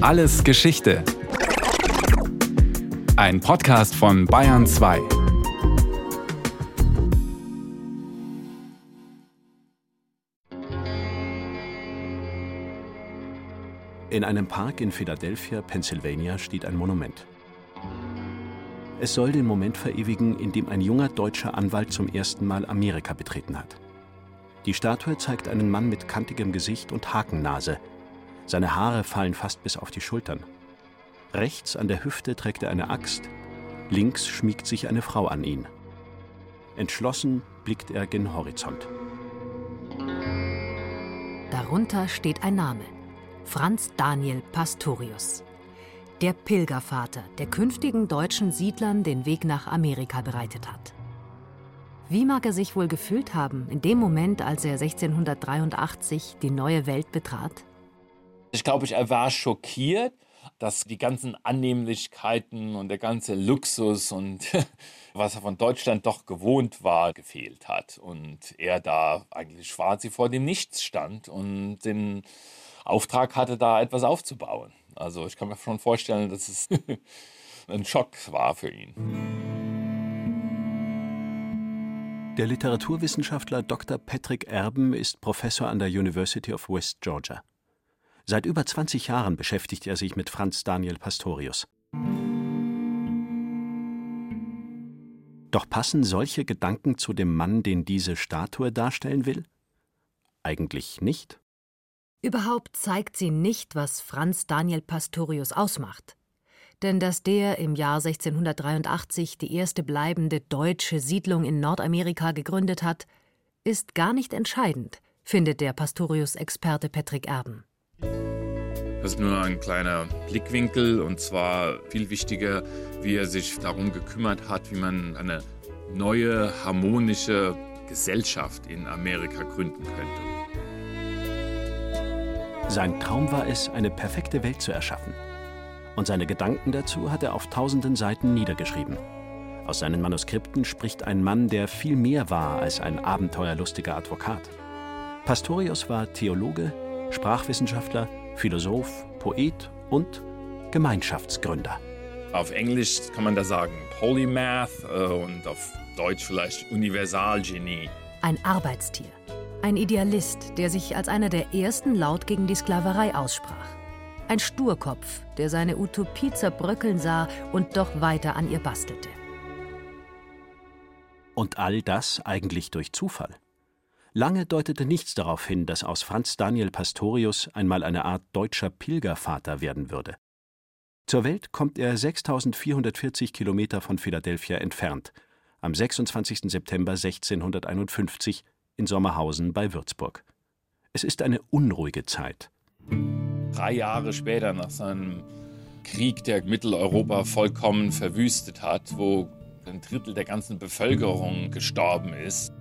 Alles Geschichte. Ein Podcast von Bayern 2. In einem Park in Philadelphia, Pennsylvania, steht ein Monument. Es soll den Moment verewigen, in dem ein junger deutscher Anwalt zum ersten Mal Amerika betreten hat. Die Statue zeigt einen Mann mit kantigem Gesicht und Hakennase. Seine Haare fallen fast bis auf die Schultern. Rechts an der Hüfte trägt er eine Axt, links schmiegt sich eine Frau an ihn. Entschlossen blickt er gen Horizont. Darunter steht ein Name. Franz Daniel Pastorius. Der Pilgervater, der künftigen deutschen Siedlern den Weg nach Amerika bereitet hat. Wie mag er sich wohl gefühlt haben in dem Moment, als er 1683 die neue Welt betrat? Ich glaube, er war schockiert, dass die ganzen Annehmlichkeiten und der ganze Luxus und was er von Deutschland doch gewohnt war, gefehlt hat. Und er da eigentlich quasi vor dem Nichts stand und den Auftrag hatte, da etwas aufzubauen. Also ich kann mir schon vorstellen, dass es ein Schock war für ihn. Der Literaturwissenschaftler Dr. Patrick Erben ist Professor an der University of West Georgia. Seit über 20 Jahren beschäftigt er sich mit Franz Daniel Pastorius. Doch passen solche Gedanken zu dem Mann, den diese Statue darstellen will? Eigentlich nicht. Überhaupt zeigt sie nicht, was Franz Daniel Pastorius ausmacht. Denn dass der im Jahr 1683 die erste bleibende deutsche Siedlung in Nordamerika gegründet hat, ist gar nicht entscheidend, findet der Pastorius-Experte Patrick Erben. Das ist nur ein kleiner Blickwinkel und zwar viel wichtiger, wie er sich darum gekümmert hat, wie man eine neue, harmonische Gesellschaft in Amerika gründen könnte. Sein Traum war es, eine perfekte Welt zu erschaffen. Und seine Gedanken dazu hat er auf tausenden Seiten niedergeschrieben. Aus seinen Manuskripten spricht ein Mann, der viel mehr war als ein abenteuerlustiger Advokat. Pastorius war Theologe, Sprachwissenschaftler, Philosoph, Poet und Gemeinschaftsgründer. Auf Englisch kann man da sagen Polymath äh, und auf Deutsch vielleicht Universalgenie. Ein Arbeitstier. Ein Idealist, der sich als einer der ersten laut gegen die Sklaverei aussprach. Ein Sturkopf, der seine Utopie zerbröckeln sah und doch weiter an ihr bastelte. Und all das eigentlich durch Zufall. Lange deutete nichts darauf hin, dass aus Franz Daniel Pastorius einmal eine Art deutscher Pilgervater werden würde. Zur Welt kommt er 6440 Kilometer von Philadelphia entfernt, am 26. September 1651 in Sommerhausen bei Würzburg. Es ist eine unruhige Zeit. Drei Jahre später, nach seinem Krieg, der Mitteleuropa vollkommen verwüstet hat, wo ein Drittel der ganzen Bevölkerung gestorben ist.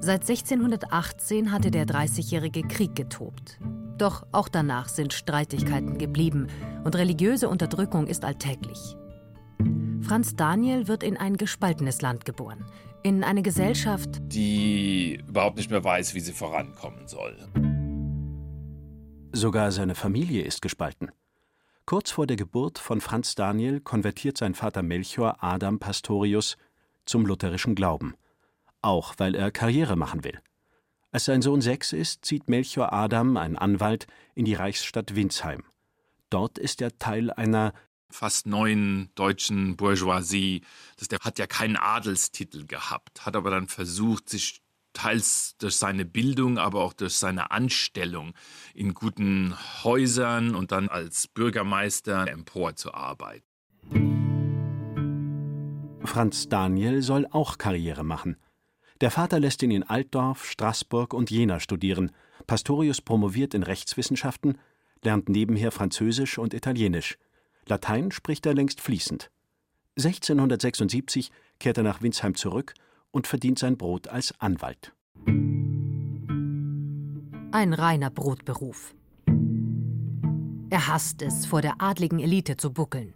Seit 1618 hatte der Dreißigjährige Krieg getobt. Doch auch danach sind Streitigkeiten geblieben und religiöse Unterdrückung ist alltäglich. Franz Daniel wird in ein gespaltenes Land geboren, in eine Gesellschaft, die überhaupt nicht mehr weiß, wie sie vorankommen soll. Sogar seine Familie ist gespalten. Kurz vor der Geburt von Franz Daniel konvertiert sein Vater Melchior Adam Pastorius zum lutherischen Glauben, auch weil er Karriere machen will. Als sein Sohn sechs ist, zieht Melchior Adam, ein Anwalt, in die Reichsstadt Winsheim. Dort ist er Teil einer fast neuen deutschen Bourgeoisie. Das, der hat ja keinen Adelstitel gehabt, hat aber dann versucht, sich teils durch seine Bildung, aber auch durch seine Anstellung in guten Häusern und dann als Bürgermeister emporzuarbeiten. Franz Daniel soll auch Karriere machen. Der Vater lässt ihn in Altdorf, Straßburg und Jena studieren. Pastorius promoviert in Rechtswissenschaften, lernt nebenher Französisch und Italienisch. Latein spricht er längst fließend. 1676 kehrt er nach Winsheim zurück und verdient sein Brot als Anwalt. Ein reiner Brotberuf. Er hasst es, vor der adligen Elite zu buckeln.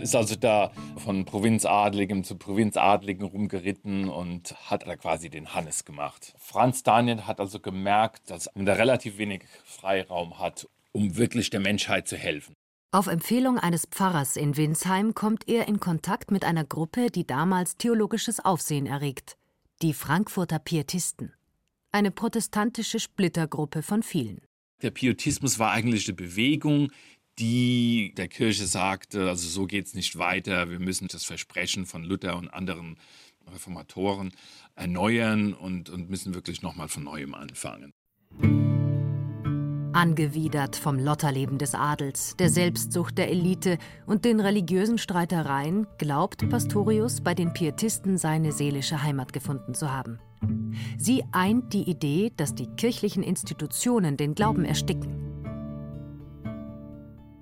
Ist also da von Provinzadligem zu Provinzadligen rumgeritten und hat da quasi den Hannes gemacht. Franz Daniel hat also gemerkt, dass er relativ wenig Freiraum hat um wirklich der Menschheit zu helfen. Auf Empfehlung eines Pfarrers in Winsheim kommt er in Kontakt mit einer Gruppe, die damals theologisches Aufsehen erregt, die Frankfurter Pietisten, eine protestantische Splittergruppe von vielen. Der Pietismus war eigentlich eine Bewegung, die der Kirche sagte, also so geht es nicht weiter, wir müssen das Versprechen von Luther und anderen Reformatoren erneuern und, und müssen wirklich nochmal von neuem anfangen. Angewidert vom Lotterleben des Adels, der Selbstsucht der Elite und den religiösen Streitereien glaubt Pastorius bei den Pietisten seine seelische Heimat gefunden zu haben. Sie eint die Idee, dass die kirchlichen Institutionen den Glauben ersticken.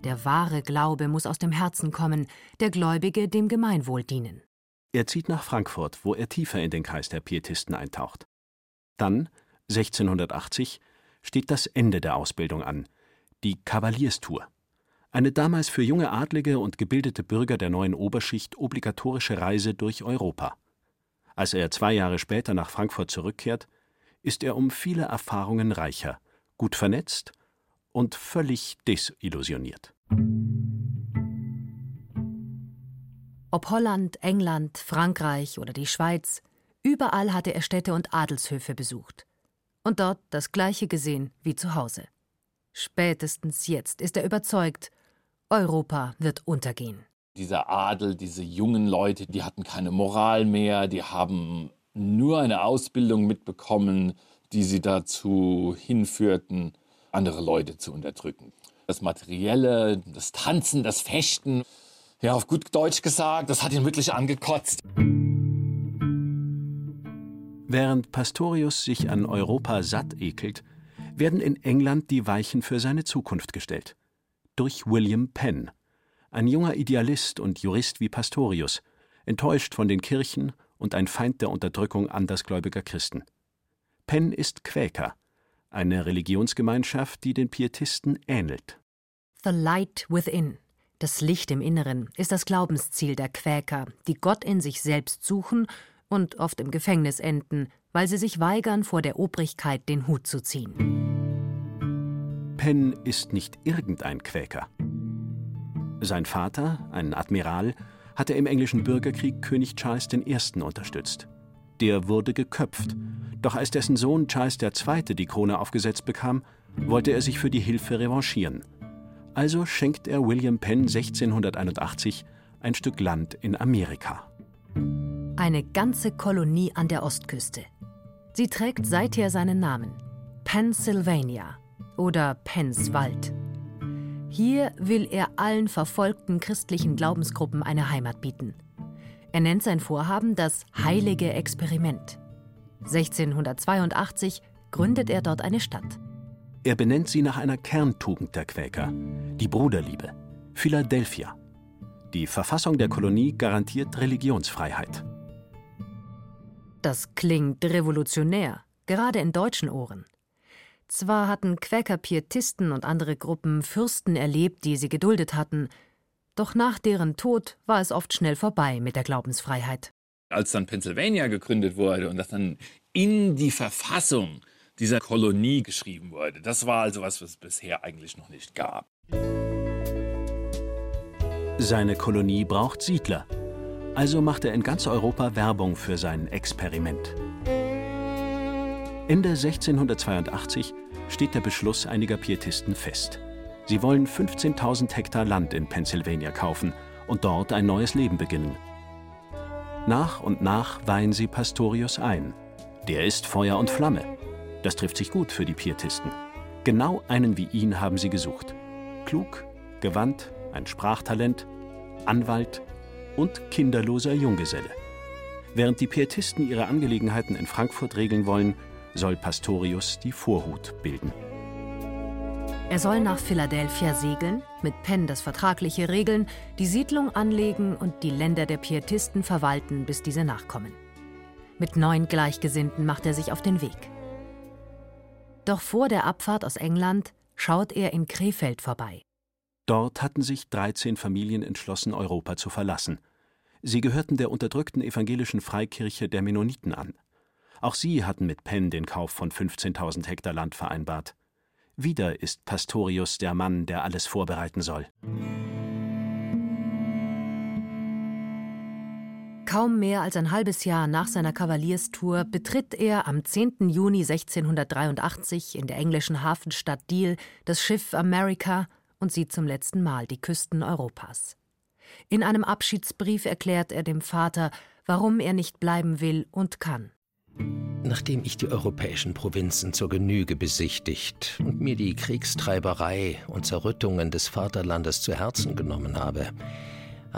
Der wahre Glaube muss aus dem Herzen kommen, der Gläubige dem Gemeinwohl dienen. Er zieht nach Frankfurt, wo er tiefer in den Kreis der Pietisten eintaucht. Dann, 1680, steht das Ende der Ausbildung an, die Kavalierstour. Eine damals für junge Adlige und gebildete Bürger der neuen Oberschicht obligatorische Reise durch Europa. Als er zwei Jahre später nach Frankfurt zurückkehrt, ist er um viele Erfahrungen reicher, gut vernetzt und völlig desillusioniert. Ob Holland, England, Frankreich oder die Schweiz, überall hatte er Städte und Adelshöfe besucht und dort das Gleiche gesehen wie zu Hause. Spätestens jetzt ist er überzeugt, Europa wird untergehen. Dieser Adel, diese jungen Leute, die hatten keine Moral mehr, die haben nur eine Ausbildung mitbekommen, die sie dazu hinführten, andere Leute zu unterdrücken. Das Materielle, das Tanzen, das Fechten, ja, auf gut Deutsch gesagt, das hat ihn wirklich angekotzt. Während Pastorius sich an Europa satt ekelt, werden in England die Weichen für seine Zukunft gestellt. Durch William Penn, ein junger Idealist und Jurist wie Pastorius, enttäuscht von den Kirchen und ein Feind der Unterdrückung andersgläubiger Christen. Penn ist Quäker, eine Religionsgemeinschaft, die den Pietisten ähnelt. The Light Within, das Licht im Inneren, ist das Glaubensziel der Quäker, die Gott in sich selbst suchen und oft im Gefängnis enden, weil sie sich weigern, vor der Obrigkeit den Hut zu ziehen. Penn ist nicht irgendein Quäker. Sein Vater, ein Admiral, hatte im englischen Bürgerkrieg König Charles I. unterstützt. Der wurde geköpft, doch als dessen Sohn Charles II. die Krone aufgesetzt bekam, wollte er sich für die Hilfe revanchieren. Also schenkt er William Penn 1681 ein Stück Land in Amerika. Eine ganze Kolonie an der Ostküste. Sie trägt seither seinen Namen: Pennsylvania oder Pennswald. Hier will er allen verfolgten christlichen Glaubensgruppen eine Heimat bieten. Er nennt sein Vorhaben das Heilige Experiment. 1682 gründet er dort eine Stadt. Er benennt sie nach einer Kerntugend der Quäker, die Bruderliebe, Philadelphia. Die Verfassung der Kolonie garantiert Religionsfreiheit. Das klingt revolutionär, gerade in deutschen Ohren. Zwar hatten Quäker-Pietisten und andere Gruppen Fürsten erlebt, die sie geduldet hatten, doch nach deren Tod war es oft schnell vorbei mit der Glaubensfreiheit. Als dann Pennsylvania gegründet wurde und das dann in die Verfassung dieser Kolonie geschrieben wurde, das war also was, was es bisher eigentlich noch nicht gab. Seine Kolonie braucht Siedler, also macht er in ganz Europa Werbung für sein Experiment. Ende 1682 steht der Beschluss einiger Pietisten fest. Sie wollen 15.000 Hektar Land in Pennsylvania kaufen und dort ein neues Leben beginnen. Nach und nach weihen sie Pastorius ein. Der ist Feuer und Flamme. Das trifft sich gut für die Pietisten. Genau einen wie ihn haben sie gesucht. Klug, gewandt, ein Sprachtalent, Anwalt, und kinderloser Junggeselle. Während die Pietisten ihre Angelegenheiten in Frankfurt regeln wollen, soll Pastorius die Vorhut bilden. Er soll nach Philadelphia segeln, mit Penn das Vertragliche regeln, die Siedlung anlegen und die Länder der Pietisten verwalten, bis diese nachkommen. Mit neun Gleichgesinnten macht er sich auf den Weg. Doch vor der Abfahrt aus England schaut er in Krefeld vorbei. Dort hatten sich 13 Familien entschlossen, Europa zu verlassen. Sie gehörten der unterdrückten evangelischen Freikirche der Mennoniten an. Auch sie hatten mit Penn den Kauf von 15.000 Hektar Land vereinbart. Wieder ist Pastorius der Mann, der alles vorbereiten soll. Kaum mehr als ein halbes Jahr nach seiner Kavalierstour betritt er am 10. Juni 1683 in der englischen Hafenstadt Deal das Schiff America und sieht zum letzten Mal die Küsten Europas. In einem Abschiedsbrief erklärt er dem Vater, warum er nicht bleiben will und kann. Nachdem ich die europäischen Provinzen zur Genüge besichtigt und mir die Kriegstreiberei und Zerrüttungen des Vaterlandes zu Herzen genommen habe,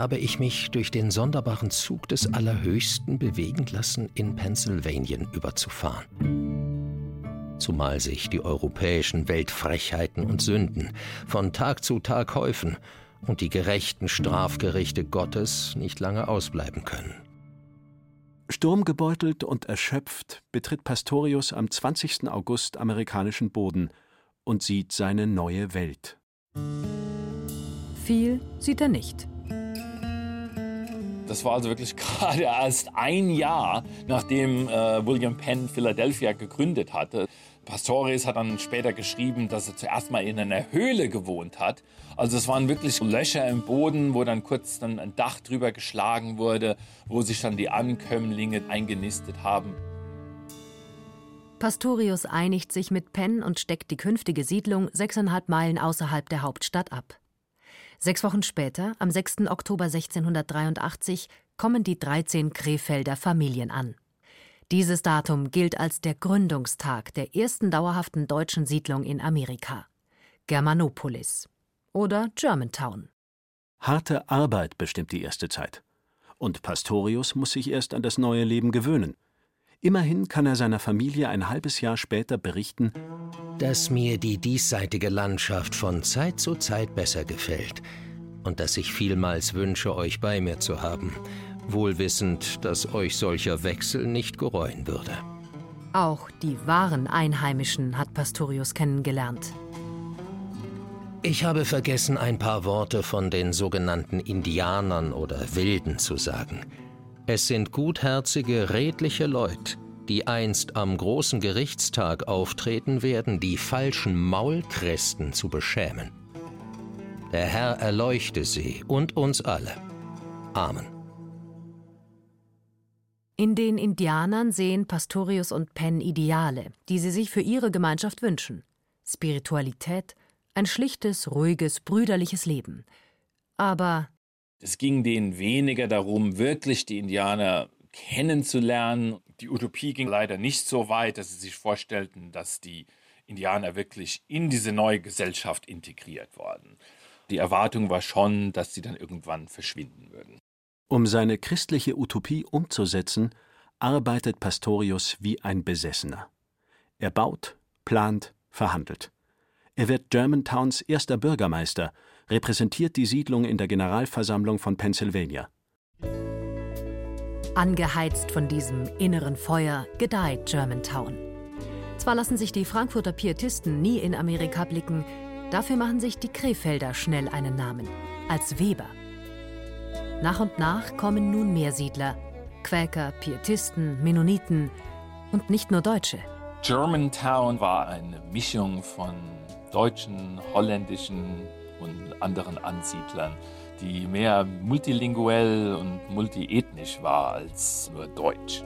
habe ich mich durch den sonderbaren Zug des Allerhöchsten bewegen lassen, in Pennsylvanien überzufahren. Zumal sich die europäischen Weltfrechheiten und Sünden von Tag zu Tag häufen und die gerechten Strafgerichte Gottes nicht lange ausbleiben können. Sturmgebeutelt und erschöpft betritt Pastorius am 20. August amerikanischen Boden und sieht seine neue Welt. Viel sieht er nicht. Das war also wirklich gerade erst ein Jahr, nachdem äh, William Penn Philadelphia gegründet hatte. Pastorius hat dann später geschrieben, dass er zuerst mal in einer Höhle gewohnt hat. Also es waren wirklich Löcher im Boden, wo dann kurz dann ein Dach drüber geschlagen wurde, wo sich dann die Ankömmlinge eingenistet haben. Pastorius einigt sich mit Penn und steckt die künftige Siedlung sechseinhalb Meilen außerhalb der Hauptstadt ab. Sechs Wochen später, am 6. Oktober 1683, kommen die 13 Krefelder Familien an. Dieses Datum gilt als der Gründungstag der ersten dauerhaften deutschen Siedlung in Amerika, Germanopolis oder Germantown. Harte Arbeit bestimmt die erste Zeit. Und Pastorius muss sich erst an das neue Leben gewöhnen. Immerhin kann er seiner Familie ein halbes Jahr später berichten, dass mir die diesseitige Landschaft von Zeit zu Zeit besser gefällt und dass ich vielmals wünsche, euch bei mir zu haben, wohl wissend, dass euch solcher Wechsel nicht gereuen würde. Auch die wahren Einheimischen hat Pastorius kennengelernt. Ich habe vergessen, ein paar Worte von den sogenannten Indianern oder Wilden zu sagen. Es sind gutherzige, redliche Leute, die einst am großen Gerichtstag auftreten werden, die falschen Maulchristen zu beschämen. Der Herr erleuchte sie und uns alle. Amen. In den Indianern sehen Pastorius und Penn Ideale, die sie sich für ihre Gemeinschaft wünschen. Spiritualität, ein schlichtes, ruhiges, brüderliches Leben. Aber es ging denen weniger darum, wirklich die Indianer kennenzulernen. Die Utopie ging leider nicht so weit, dass sie sich vorstellten, dass die Indianer wirklich in diese neue Gesellschaft integriert wurden. Die Erwartung war schon, dass sie dann irgendwann verschwinden würden. Um seine christliche Utopie umzusetzen, arbeitet Pastorius wie ein Besessener. Er baut, plant, verhandelt. Er wird Germantowns erster Bürgermeister repräsentiert die Siedlung in der Generalversammlung von Pennsylvania. Angeheizt von diesem inneren Feuer gedeiht Germantown. Zwar lassen sich die Frankfurter Pietisten nie in Amerika blicken, dafür machen sich die Krefelder schnell einen Namen als Weber. Nach und nach kommen nun mehr Siedler, Quäker, Pietisten, Mennoniten und nicht nur Deutsche. Germantown war eine Mischung von deutschen, holländischen, und anderen Ansiedlern, die mehr multilinguell und multiethnisch war als nur deutsch.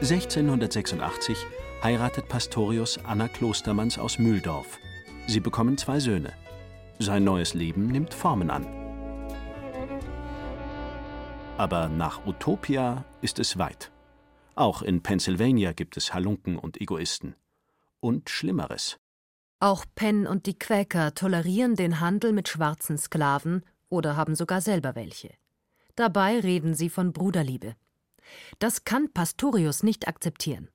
1686 heiratet Pastorius Anna Klostermanns aus Mühldorf. Sie bekommen zwei Söhne. Sein neues Leben nimmt Formen an. Aber nach Utopia ist es weit. Auch in Pennsylvania gibt es Halunken und Egoisten. Und Schlimmeres. Auch Penn und die Quäker tolerieren den Handel mit schwarzen Sklaven oder haben sogar selber welche. Dabei reden sie von Bruderliebe. Das kann Pastorius nicht akzeptieren.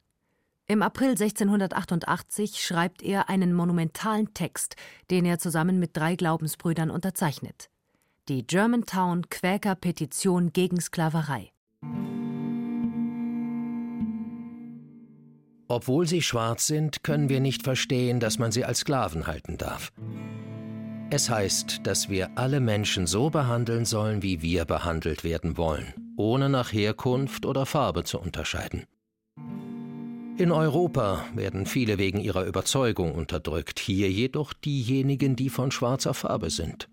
Im April 1688 schreibt er einen monumentalen Text, den er zusammen mit drei Glaubensbrüdern unterzeichnet. Die Germantown Quäker Petition gegen Sklaverei. Obwohl sie schwarz sind, können wir nicht verstehen, dass man sie als Sklaven halten darf. Es heißt, dass wir alle Menschen so behandeln sollen, wie wir behandelt werden wollen, ohne nach Herkunft oder Farbe zu unterscheiden. In Europa werden viele wegen ihrer Überzeugung unterdrückt, hier jedoch diejenigen, die von schwarzer Farbe sind.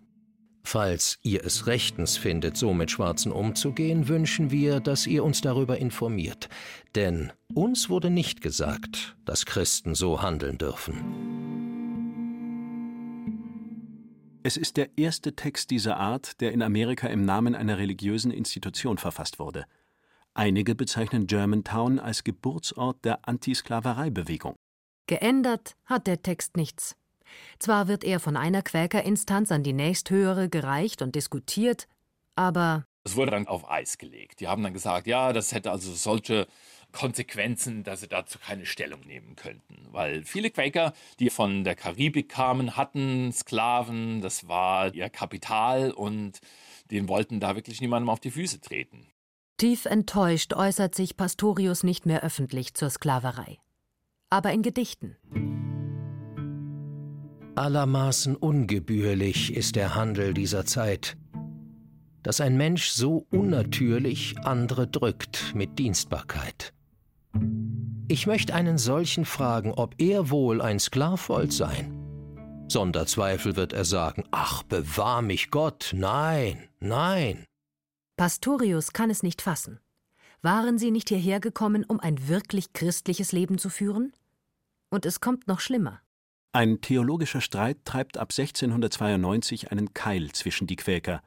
Falls ihr es rechtens findet, so mit Schwarzen umzugehen, wünschen wir, dass ihr uns darüber informiert. Denn uns wurde nicht gesagt, dass Christen so handeln dürfen. Es ist der erste Text dieser Art, der in Amerika im Namen einer religiösen Institution verfasst wurde. Einige bezeichnen Germantown als Geburtsort der Antisklavereibewegung. Geändert hat der Text nichts. Zwar wird er von einer Quäkerinstanz an die nächsthöhere gereicht und diskutiert, aber es wurde dann auf Eis gelegt. Die haben dann gesagt, ja, das hätte also solche Konsequenzen, dass sie dazu keine Stellung nehmen könnten. Weil viele Quaker, die von der Karibik kamen, hatten Sklaven, das war ihr Kapital und den wollten da wirklich niemandem auf die Füße treten. Tief enttäuscht äußert sich Pastorius nicht mehr öffentlich zur Sklaverei, aber in Gedichten. Allermaßen ungebührlich ist der Handel dieser Zeit, dass ein Mensch so unnatürlich andere drückt mit Dienstbarkeit. Ich möchte einen solchen fragen, ob er wohl ein Sklav wollt sein. Sonder Zweifel wird er sagen, ach, bewahr mich Gott, nein, nein. Pastorius kann es nicht fassen. Waren sie nicht hierher gekommen, um ein wirklich christliches Leben zu führen? Und es kommt noch schlimmer. Ein theologischer Streit treibt ab 1692 einen Keil zwischen die Quäker.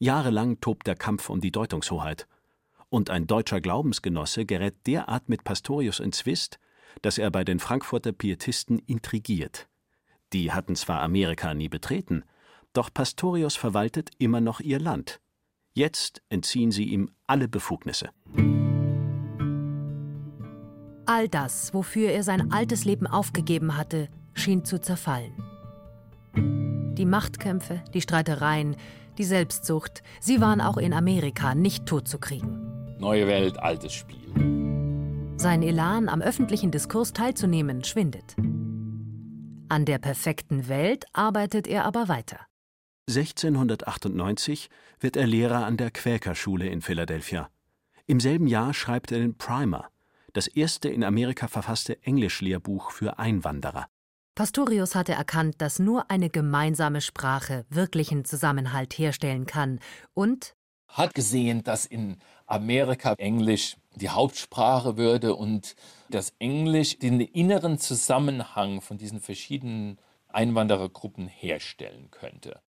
Jahrelang tobt der Kampf um die Deutungshoheit. Und ein deutscher Glaubensgenosse gerät derart mit Pastorius in Zwist, dass er bei den Frankfurter Pietisten intrigiert. Die hatten zwar Amerika nie betreten, doch Pastorius verwaltet immer noch ihr Land. Jetzt entziehen sie ihm alle Befugnisse. All das, wofür er sein altes Leben aufgegeben hatte, schien zu zerfallen. Die Machtkämpfe, die Streitereien, die Selbstsucht, sie waren auch in Amerika nicht totzukriegen. Neue Welt, altes Spiel. Sein Elan, am öffentlichen Diskurs teilzunehmen, schwindet. An der perfekten Welt arbeitet er aber weiter. 1698 wird er Lehrer an der Quäkerschule in Philadelphia. Im selben Jahr schreibt er den Primer, das erste in Amerika verfasste Englischlehrbuch für Einwanderer. Pastorius hatte erkannt, dass nur eine gemeinsame Sprache wirklichen Zusammenhalt herstellen kann und hat gesehen, dass in Amerika Englisch die Hauptsprache würde und dass Englisch den inneren Zusammenhang von diesen verschiedenen Einwanderergruppen herstellen könnte.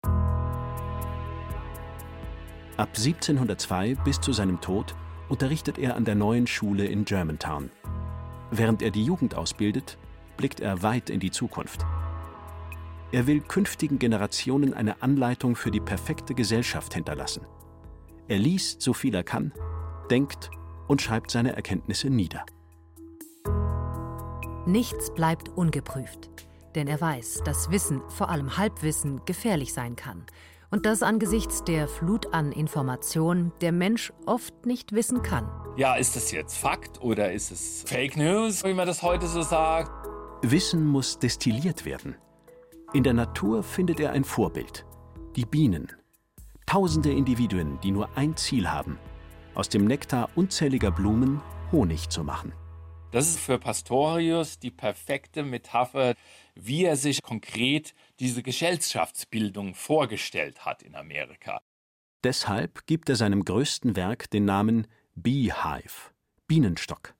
Ab 1702 bis zu seinem Tod unterrichtet er an der neuen Schule in Germantown. Während er die Jugend ausbildet, blickt er weit in die Zukunft. Er will künftigen Generationen eine Anleitung für die perfekte Gesellschaft hinterlassen. Er liest, so viel er kann, denkt und schreibt seine Erkenntnisse nieder. Nichts bleibt ungeprüft, denn er weiß, dass Wissen, vor allem Halbwissen, gefährlich sein kann und dass angesichts der Flut an Informationen der Mensch oft nicht wissen kann. Ja, ist das jetzt Fakt oder ist es Fake News, wie man das heute so sagt? Wissen muss destilliert werden. In der Natur findet er ein Vorbild. Die Bienen. Tausende Individuen, die nur ein Ziel haben, aus dem Nektar unzähliger Blumen Honig zu machen. Das ist für Pastorius die perfekte Metapher, wie er sich konkret diese Gesellschaftsbildung vorgestellt hat in Amerika. Deshalb gibt er seinem größten Werk den Namen Beehive, Bienenstock.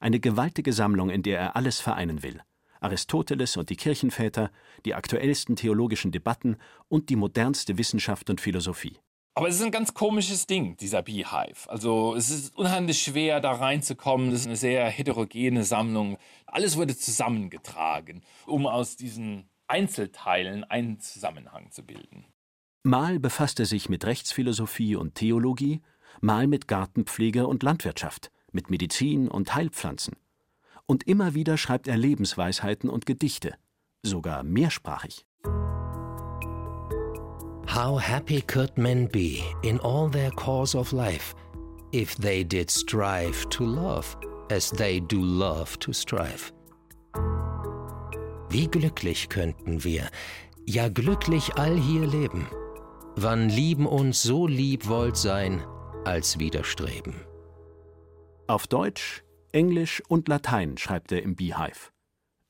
Eine gewaltige Sammlung, in der er alles vereinen will. Aristoteles und die Kirchenväter, die aktuellsten theologischen Debatten und die modernste Wissenschaft und Philosophie. Aber es ist ein ganz komisches Ding, dieser Beehive. Also es ist unheimlich schwer, da reinzukommen. Das ist eine sehr heterogene Sammlung. Alles wurde zusammengetragen, um aus diesen Einzelteilen einen Zusammenhang zu bilden. Mal befasst er sich mit Rechtsphilosophie und Theologie, mal mit Gartenpflege und Landwirtschaft, mit Medizin und Heilpflanzen und immer wieder schreibt er Lebensweisheiten und Gedichte, sogar mehrsprachig. How happy could men be in all their course of life if they did strive to love as they do love to strive? Wie glücklich könnten wir, ja glücklich all hier leben, wann lieben uns so lieb wollt sein, als widerstreben. Auf Deutsch Englisch und Latein schreibt er im Beehive.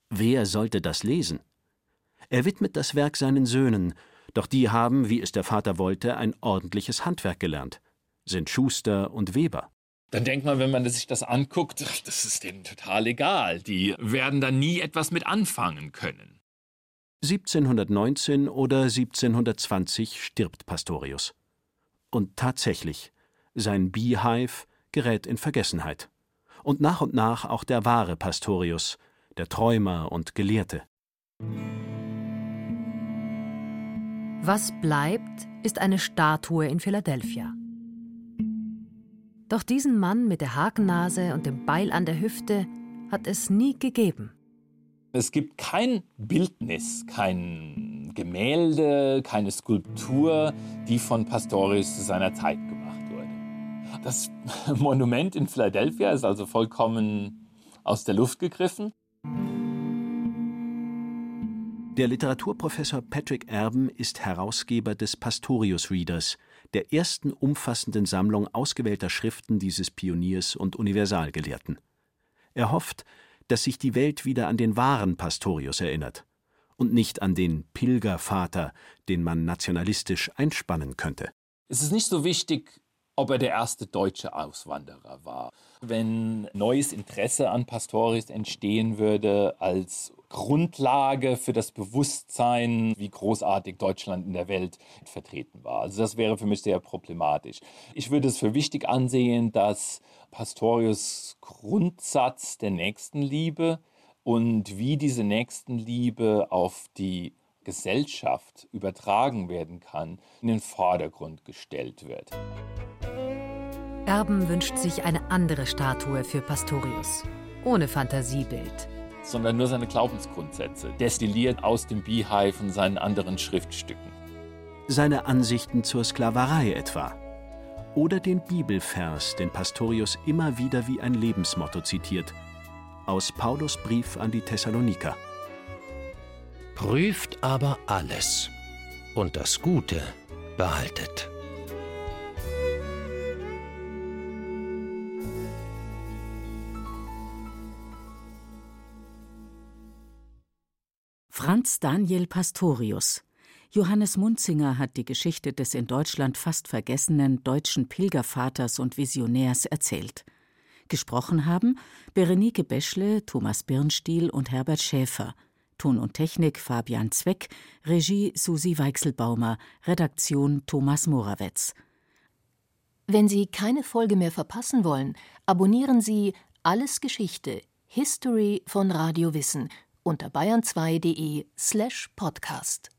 Wer sollte das lesen? Er widmet das Werk seinen Söhnen, doch die haben, wie es der Vater wollte, ein ordentliches Handwerk gelernt, sind Schuster und Weber. Dann denkt man, wenn man sich das anguckt, das ist denen total egal. Die werden da nie etwas mit anfangen können. 1719 oder 1720 stirbt Pastorius. Und tatsächlich, sein Beehive gerät in Vergessenheit. Und nach und nach auch der wahre Pastorius, der Träumer und Gelehrte. Was bleibt, ist eine Statue in Philadelphia. Doch diesen Mann mit der Hakennase und dem Beil an der Hüfte hat es nie gegeben. Es gibt kein Bildnis, kein Gemälde, keine Skulptur, die von Pastorius zu seiner Zeit. Das Monument in Philadelphia ist also vollkommen aus der Luft gegriffen. Der Literaturprofessor Patrick Erben ist Herausgeber des Pastorius Readers, der ersten umfassenden Sammlung ausgewählter Schriften dieses Pioniers und Universalgelehrten. Er hofft, dass sich die Welt wieder an den wahren Pastorius erinnert und nicht an den Pilgervater, den man nationalistisch einspannen könnte. Es ist nicht so wichtig, ob er der erste deutsche Auswanderer war. Wenn neues Interesse an Pastorius entstehen würde als Grundlage für das Bewusstsein, wie großartig Deutschland in der Welt vertreten war. Also das wäre für mich sehr problematisch. Ich würde es für wichtig ansehen, dass Pastorius Grundsatz der Nächstenliebe und wie diese Nächstenliebe auf die Gesellschaft übertragen werden kann, in den Vordergrund gestellt wird. Erben wünscht sich eine andere Statue für Pastorius, ohne Fantasiebild sondern nur seine Glaubensgrundsätze, destilliert aus dem Beehive und seinen anderen Schriftstücken. Seine Ansichten zur Sklaverei etwa. Oder den Bibelvers, den Pastorius immer wieder wie ein Lebensmotto zitiert, aus Paulus Brief an die Thessaloniker. Prüft aber alles und das Gute behaltet. Franz Daniel Pastorius. Johannes Munzinger hat die Geschichte des in Deutschland fast vergessenen deutschen Pilgervaters und Visionärs erzählt. Gesprochen haben Berenike Beschle, Thomas Birnstiel und Herbert Schäfer. Ton und Technik Fabian Zweck, Regie Susi Weichselbaumer, Redaktion Thomas Morawetz. Wenn Sie keine Folge mehr verpassen wollen, abonnieren Sie Alles Geschichte, History von Radio Wissen unter bayern2.de slash podcast.